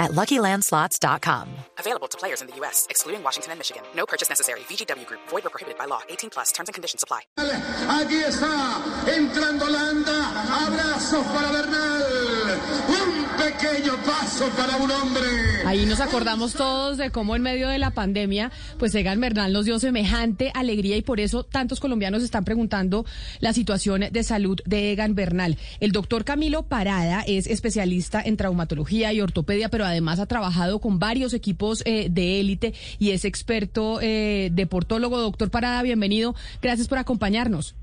at LuckyLandSlots.com. Available to players in the U.S., excluding Washington and Michigan. No purchase necessary. VGW Group. Void or prohibited by law. 18 plus. Terms and conditions apply. Aquí está, entrando Landa. Abrazos para Bernal. Un pequeño paso para un hombre. Ahí nos acordamos todos de cómo en medio de la pandemia, pues Egan Bernal nos dio semejante alegría y por eso tantos colombianos están preguntando la situación de salud de Egan Bernal. El doctor Camilo Parada es especialista en traumatología y ortopedia, pero además ha trabajado con varios equipos eh, de élite y es experto eh, deportólogo. Doctor Parada, bienvenido. Gracias por acompañarnos.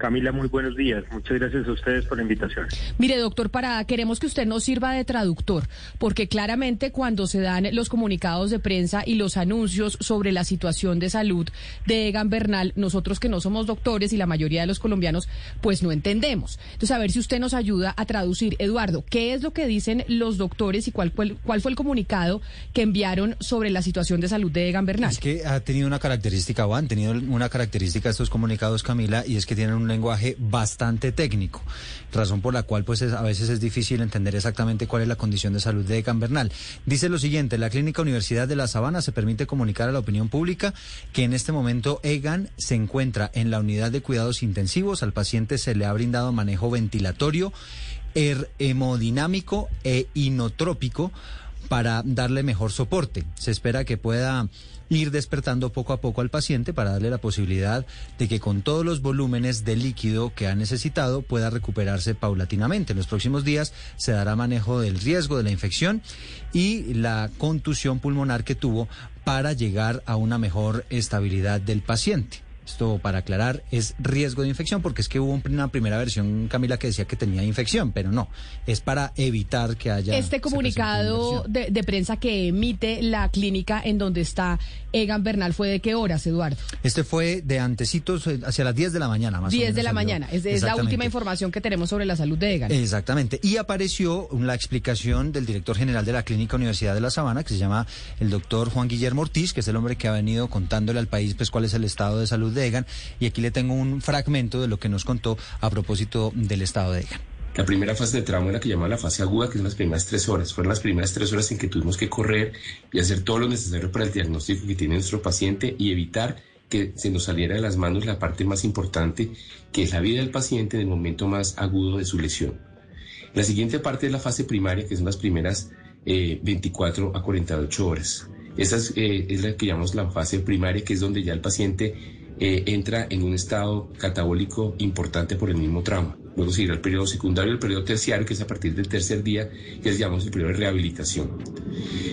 Camila, muy buenos días. Muchas gracias a ustedes por la invitación. Mire, doctor Parada, queremos que usted nos sirva de traductor, porque claramente cuando se dan los comunicados de prensa y los anuncios sobre la situación de salud de Egan Bernal, nosotros que no somos doctores y la mayoría de los colombianos, pues no entendemos. Entonces, a ver si usted nos ayuda a traducir. Eduardo, ¿qué es lo que dicen los doctores y cuál fue, cuál fue el comunicado que enviaron sobre la situación de salud de Egan Bernal? Es que ha tenido una característica, o han tenido una característica estos comunicados, Camila, y es que tienen un lenguaje bastante técnico, razón por la cual pues a veces es difícil entender exactamente cuál es la condición de salud de Egan Bernal. Dice lo siguiente, la Clínica Universidad de La Sabana se permite comunicar a la opinión pública que en este momento Egan se encuentra en la unidad de cuidados intensivos, al paciente se le ha brindado manejo ventilatorio, hemodinámico e inotrópico para darle mejor soporte. Se espera que pueda ir despertando poco a poco al paciente para darle la posibilidad de que con todos los volúmenes de líquido que ha necesitado pueda recuperarse paulatinamente. En los próximos días se dará manejo del riesgo de la infección y la contusión pulmonar que tuvo para llegar a una mejor estabilidad del paciente. Esto, para aclarar, es riesgo de infección, porque es que hubo una primera versión, Camila, que decía que tenía infección, pero no, es para evitar que haya... Este comunicado de, de, prensa que emite la clínica en donde está Egan Bernal, ¿fue de qué horas, Eduardo? Este fue de antecitos, eh, hacia las 10 de la mañana, más 10 o menos. de la salió. mañana, es, es la última información que tenemos sobre la salud de Egan. Exactamente, y apareció la explicación del director general de la Clínica Universidad de La Sabana, que se llama el doctor Juan Guillermo Ortiz, que es el hombre que ha venido contándole al país pues cuál es el estado de salud de Egan, y aquí le tengo un fragmento de lo que nos contó a propósito del estado de Egan. La primera fase de trauma es la que llama la fase aguda, que son las primeras tres horas. Fueron las primeras tres horas en que tuvimos que correr y hacer todo lo necesario para el diagnóstico que tiene nuestro paciente y evitar que se nos saliera de las manos la parte más importante, que es la vida del paciente en el momento más agudo de su lesión. La siguiente parte es la fase primaria, que son las primeras eh, 24 a 48 horas. Esa es, eh, es la que llamamos la fase primaria, que es donde ya el paciente eh, entra en un estado catabólico importante por el mismo trauma. Luego seguirá el periodo secundario y el periodo terciario, que es a partir del tercer día, que es, llamamos el periodo de rehabilitación.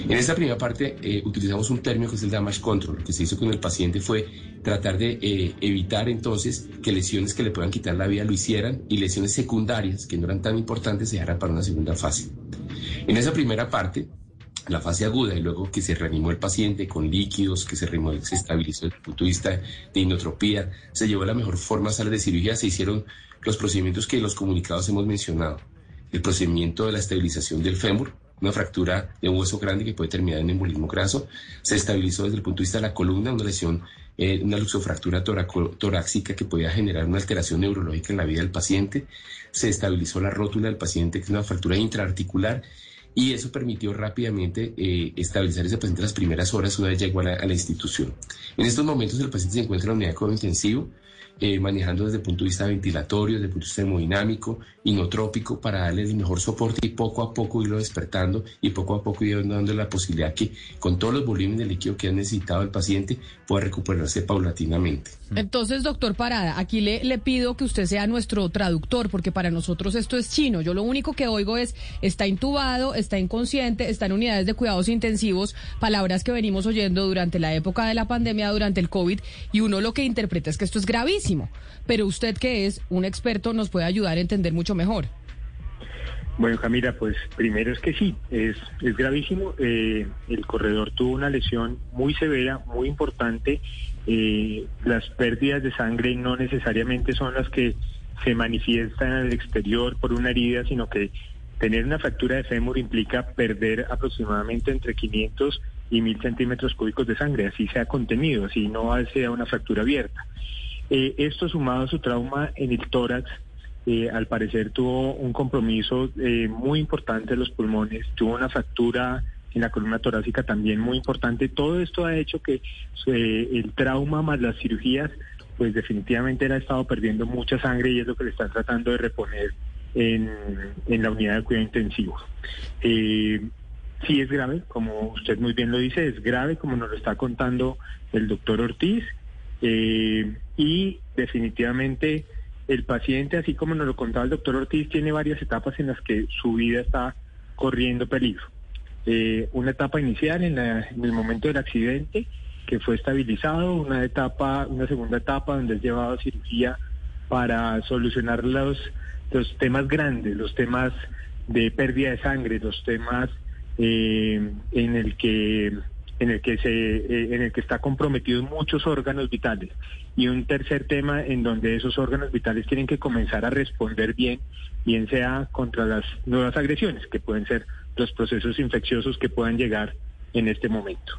En esta primera parte eh, utilizamos un término que es el damage control. Lo que se hizo con el paciente fue tratar de eh, evitar entonces que lesiones que le puedan quitar la vida lo hicieran y lesiones secundarias que no eran tan importantes se dejaran para una segunda fase. En esa primera parte, la fase aguda y luego que se reanimó el paciente con líquidos, que se, reanimó, se estabilizó el punto de vista de inotropía, se llevó la mejor forma a sala de cirugía, se hicieron los procedimientos que los comunicados hemos mencionado. El procedimiento de la estabilización del fémur, una fractura de un hueso grande que puede terminar en embolismo graso, se estabilizó desde el punto de vista de la columna, una lesión, eh, una luxofractura torácica que podía generar una alteración neurológica en la vida del paciente, se estabilizó la rótula del paciente, que es una fractura intraarticular, y eso permitió rápidamente eh, estabilizar ese paciente las primeras horas una vez llegó a la, institución. En estos momentos el paciente se encuentra en la unidad de cuidado intensivo, eh, manejando desde el punto de vista ventilatorio, desde el punto de vista hemodinámico, inotrópico, para darle el mejor soporte y poco a poco irlo despertando y poco a poco ir dando la posibilidad que con todos los volúmenes de líquido que ha necesitado el paciente pueda recuperarse paulatinamente. Entonces, doctor Parada, aquí le, le pido que usted sea nuestro traductor, porque para nosotros esto es chino. Yo lo único que oigo es, está intubado, está inconsciente, está en unidades de cuidados intensivos, palabras que venimos oyendo durante la época de la pandemia, durante el COVID, y uno lo que interpreta es que esto es gravísimo. Pero usted que es un experto nos puede ayudar a entender mucho mejor. Bueno, Camila, pues primero es que sí, es, gravísimo. Eh, el corredor tuvo una lesión muy severa, muy importante. Eh, las pérdidas de sangre no necesariamente son las que se manifiestan en el exterior por una herida, sino que tener una fractura de fémur implica perder aproximadamente entre 500 y 1000 centímetros cúbicos de sangre, así sea contenido, así no sea una fractura abierta. Eh, esto sumado a su trauma en el tórax, eh, al parecer tuvo un compromiso eh, muy importante de los pulmones, tuvo una fractura en la columna torácica también muy importante. Todo esto ha hecho que el trauma más las cirugías, pues definitivamente él ha estado perdiendo mucha sangre y es lo que le están tratando de reponer en, en la unidad de cuidado intensivo. Sí es grave, como usted muy bien lo dice, es grave, como nos lo está contando el doctor Ortiz, eh, y definitivamente el paciente, así como nos lo contaba el doctor Ortiz, tiene varias etapas en las que su vida está corriendo peligro. Eh, una etapa inicial en, la- en el momento del accidente, que fue estabilizado, una etapa, una segunda etapa donde es llevado a cirugía para solucionar los, los temas grandes, los temas de pérdida de sangre, los temas eh, en el que en el que se eh, en el que está comprometidos muchos órganos vitales y un tercer tema en donde esos órganos vitales tienen que comenzar a responder bien bien sea contra las nuevas agresiones que pueden ser los procesos infecciosos que puedan llegar en este momento.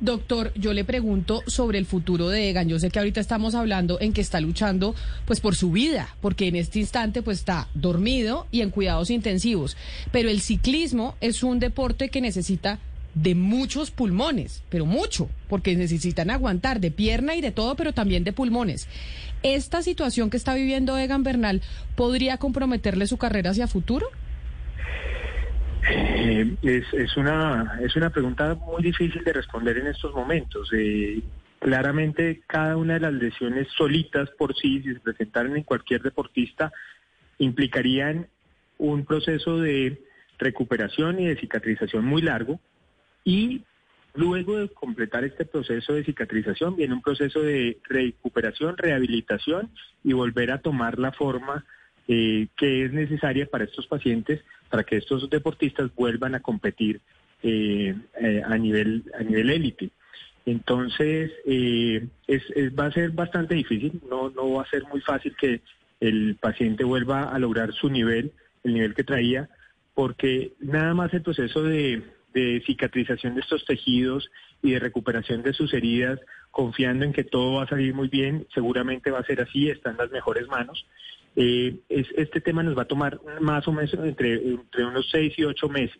Doctor, yo le pregunto sobre el futuro de Egan. Yo sé que ahorita estamos hablando en que está luchando pues por su vida, porque en este instante pues está dormido y en cuidados intensivos. Pero el ciclismo es un deporte que necesita de muchos pulmones, pero mucho, porque necesitan aguantar de pierna y de todo, pero también de pulmones. ¿Esta situación que está viviendo Egan Bernal podría comprometerle su carrera hacia futuro? Eh, es, una, es una pregunta muy difícil de responder en estos momentos. Eh, claramente cada una de las lesiones solitas por sí, si se presentaran en cualquier deportista, implicarían un proceso de recuperación y de cicatrización muy largo y luego de completar este proceso de cicatrización viene un proceso de recuperación, rehabilitación y volver a tomar la forma eh, que es necesaria para estos pacientes, para que estos deportistas vuelvan a competir eh, eh, a nivel a nivel élite. Entonces, es, es- va a ser bastante difícil, no, no va a ser muy fácil que el paciente vuelva a lograr su nivel, el nivel que traía, porque nada más el proceso de, de cicatrización de estos tejidos y de recuperación de sus heridas, confiando en que todo va a salir muy bien, seguramente va a ser así, está en las mejores manos. Eh, es, este tema nos va a tomar más o menos entre, entre unos seis y ocho meses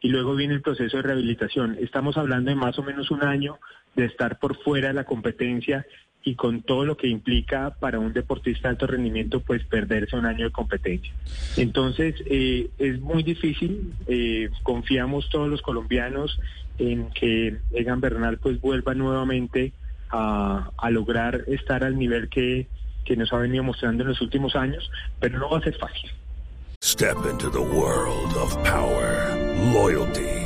y luego viene el proceso de rehabilitación. Estamos hablando de más o menos un año de estar por fuera de la competencia y con todo lo que implica para un deportista de alto rendimiento, pues perderse un año de competencia. Entonces, eh, es muy difícil. eh, confiamos todos los colombianos en que Egan Bernal pues vuelva nuevamente a, a lograr estar al nivel que, que nos ha venido mostrando en los últimos años, pero no va a ser fácil. Step into the world of power, loyalty,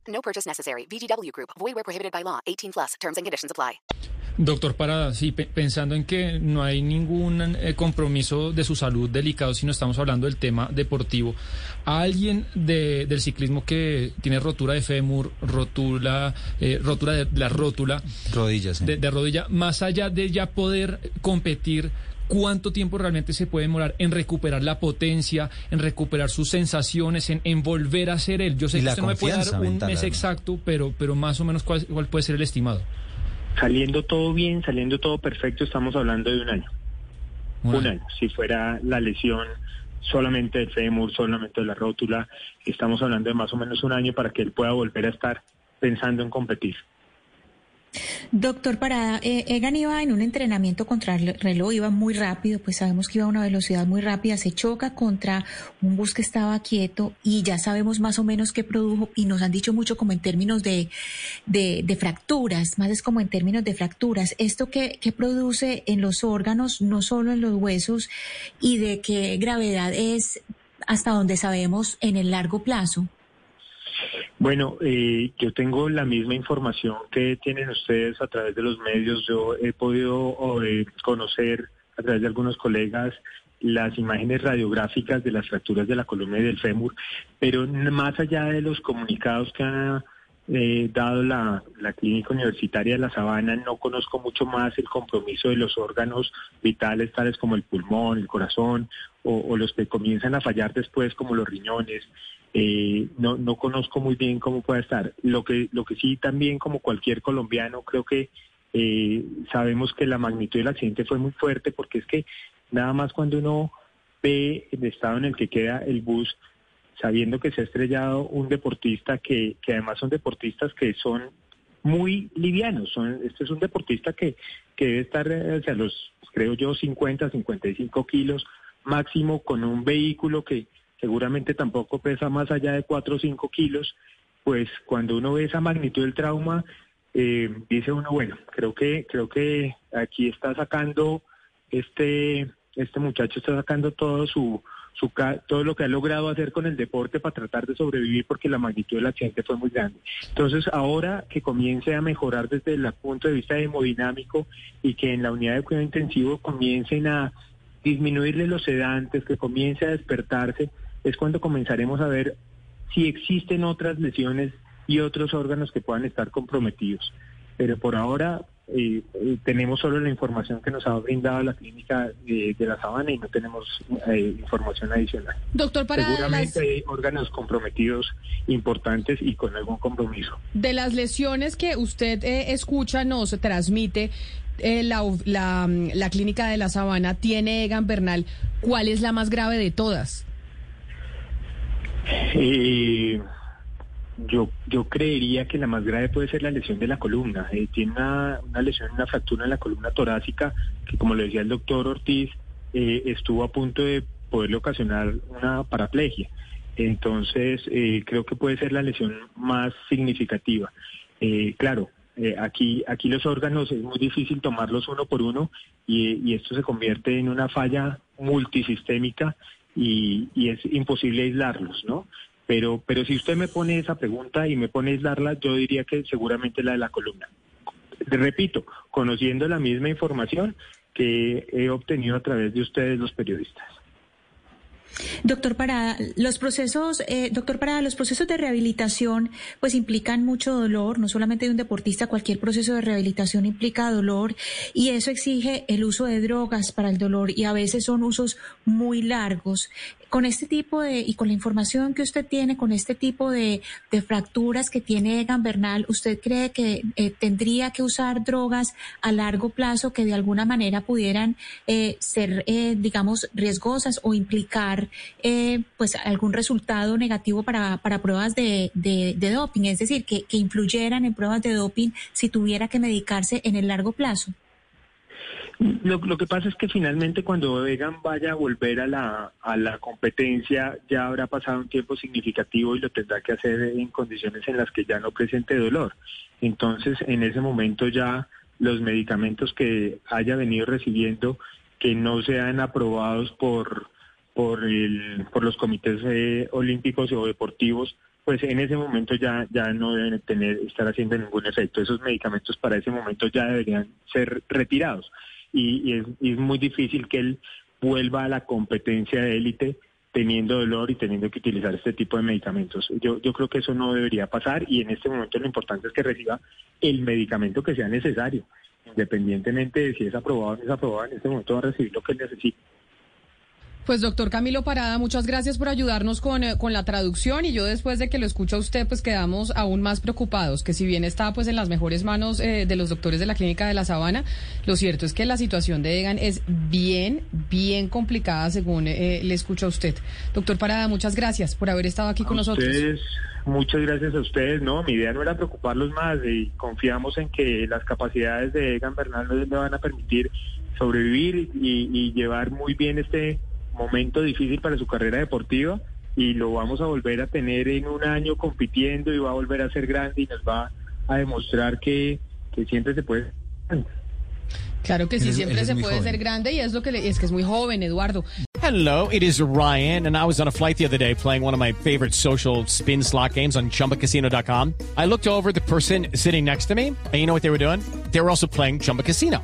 No purchase necessary. VGW Group. Void where prohibited by law. 18 plus. Terms and conditions apply. Doctor Parada, sí, pe- pensando en que no hay ningún eh, compromiso de su salud delicado, sino estamos hablando del tema deportivo, ¿a alguien de- del ciclismo que tiene rotura de fémur, rotura, eh, rotura de la rótula, Rodillas. ¿eh? de, de rodilla, más allá de ya poder competir, ¿cuánto tiempo realmente se puede demorar en recuperar la potencia, en recuperar sus sensaciones, en, en volver a ser él? Yo sé Y que usted no me puede dar un mental, mes exacto, pero, pero más o menos cuál, cuál puede ser el estimado. Saliendo todo bien, saliendo todo perfecto, estamos hablando de un año. Un año. Si fuera la lesión solamente del fémur, solamente de la rótula, estamos hablando de más o menos un año para que él pueda volver a estar pensando en competir. Doctor Parada, eh, Egan iba en un entrenamiento contra el reloj, iba muy rápido, pues sabemos que iba a una velocidad muy rápida, se choca contra un bus que estaba quieto y ya sabemos más o menos qué produjo y nos han dicho mucho como en términos de, de, fracturas, más es como en términos de fracturas. ¿Esto qué, qué produce en los órganos, no solo en los huesos y de qué gravedad es hasta donde sabemos en el largo plazo? Bueno, eh, yo tengo la misma información que tienen ustedes a través de los medios. Yo he podido eh, conocer a través de algunos colegas las imágenes radiográficas de las fracturas de la columna y del fémur, pero más allá de los comunicados que ha eh, dado la, clínica universitaria de La Sabana, no conozco mucho más el compromiso de los órganos vitales tales como el pulmón, el corazón o los que comienzan a fallar después como los riñones. Eh, no, no conozco muy bien cómo puede estar. Lo que, lo que sí también, como cualquier colombiano, creo que eh, sabemos que la magnitud del accidente fue muy fuerte porque es que nada más cuando uno ve el estado en el que queda el bus, sabiendo que se ha estrellado un deportista que, que además son deportistas que son muy livianos. Son, este es un deportista que, que debe estar, eh, sea, los, creo yo, 50, 55 kilos máximo con un vehículo que, seguramente tampoco pesa más allá de 4 o 5 kilos, pues cuando uno ve esa magnitud del trauma, eh, dice uno, bueno, creo que, creo que aquí está sacando, este, este muchacho está sacando todo su, su, todo lo que ha logrado hacer con el deporte para tratar de sobrevivir porque la magnitud del accidente fue muy grande. Entonces, ahora que comience a mejorar desde el punto de vista hemodinámico y que en la unidad de cuidado intensivo comiencen a disminuirle los sedantes, que comience a despertarse, es cuando comenzaremos a ver si existen otras lesiones y otros órganos que puedan estar comprometidos. Pero por ahora eh, eh, tenemos solo la información que nos ha brindado la clínica de, la Sabana y no tenemos eh, información adicional. Doctor, para Seguramente hay órganos comprometidos importantes y con algún compromiso. De las lesiones que usted escucha, nos transmite, la, la, la, clínica de la Sabana tiene Egan Bernal, ¿cuál es la más grave de todas? Yo, yo creería que la más grave puede ser la lesión de la columna. Eh, tiene una, lesión, una fractura en la columna torácica que, como le decía el doctor Ortiz, eh, estuvo a punto de poderle ocasionar una paraplegia. Entonces, eh, creo que puede ser la lesión más significativa. claro, aquí, aquí los órganos es muy difícil tomarlos uno por uno y esto se convierte en una falla multisistémica y, es imposible aislarlos, ¿no? Pero, pero si usted me pone esa pregunta y me pone aislarla, yo diría que seguramente la de la columna. Repito, conociendo la misma información que he obtenido a través de ustedes los periodistas. Doctor Parada, los procesos, eh, doctor Parada, los procesos de rehabilitación pues implican mucho dolor, no solamente de un deportista, cualquier proceso de rehabilitación implica dolor y eso exige el uso de drogas para el dolor y a veces son usos muy largos. Con este tipo de, y con la información que usted tiene, con este tipo de, fracturas que tiene Egan Bernal, ¿usted cree que eh, tendría que usar drogas a largo plazo que de alguna manera pudieran eh, ser, eh, digamos, riesgosas o implicar pues algún resultado negativo para, para pruebas de, de, doping? Es decir, que, que influyeran en pruebas de doping si tuviera que medicarse en el largo plazo. Lo, que pasa es que finalmente cuando Egan vaya a volver a la, a la competencia ya habrá pasado un tiempo significativo y lo tendrá que hacer en condiciones en las que ya no presente dolor. Entonces, en ese momento ya los medicamentos que haya venido recibiendo que no sean aprobados por por el por los comités eh, olímpicos o deportivos pues en ese momento ya ya no deben tener estar haciendo ningún efecto esos medicamentos para ese momento ya deberían ser retirados y, es, muy difícil que él vuelva a la competencia de élite teniendo dolor y teniendo que utilizar este tipo de medicamentos. Yo, yo creo que eso no debería pasar y en este momento lo importante es que reciba el medicamento que sea necesario, independientemente de si es aprobado o no es aprobado, en este momento va a recibir lo que necesita. Pues doctor Camilo Parada, muchas gracias por ayudarnos con, eh, con, la traducción y yo después de que lo escucho a usted pues quedamos aún más preocupados, que si bien está pues en las mejores manos eh, de los doctores de la clínica de la Sabana, lo cierto es que la situación de Egan es bien, bien complicada según eh, le escucho a usted. Doctor Parada, muchas gracias por haber estado aquí con nosotros. Muchas gracias a ustedes. No, mi idea no era preocuparlos más y confiamos en que las capacidades de Egan Bernal le van a permitir sobrevivir y, y llevar muy bien este momento difícil para su carrera deportiva y lo vamos a volver a tener en un año compitiendo y va a volver a ser grande y nos va a demostrar que, que siempre se puede. Claro que sí, siempre se puede ser grande y es lo que le, es que es muy joven, Eduardo. Hello, it is Ryan and I was on a flight the other day playing one of my favorite social spin slot games on chumbacasino.com. I looked over the person sitting next to me and you know what they were doing? They were also playing Chumba Casino.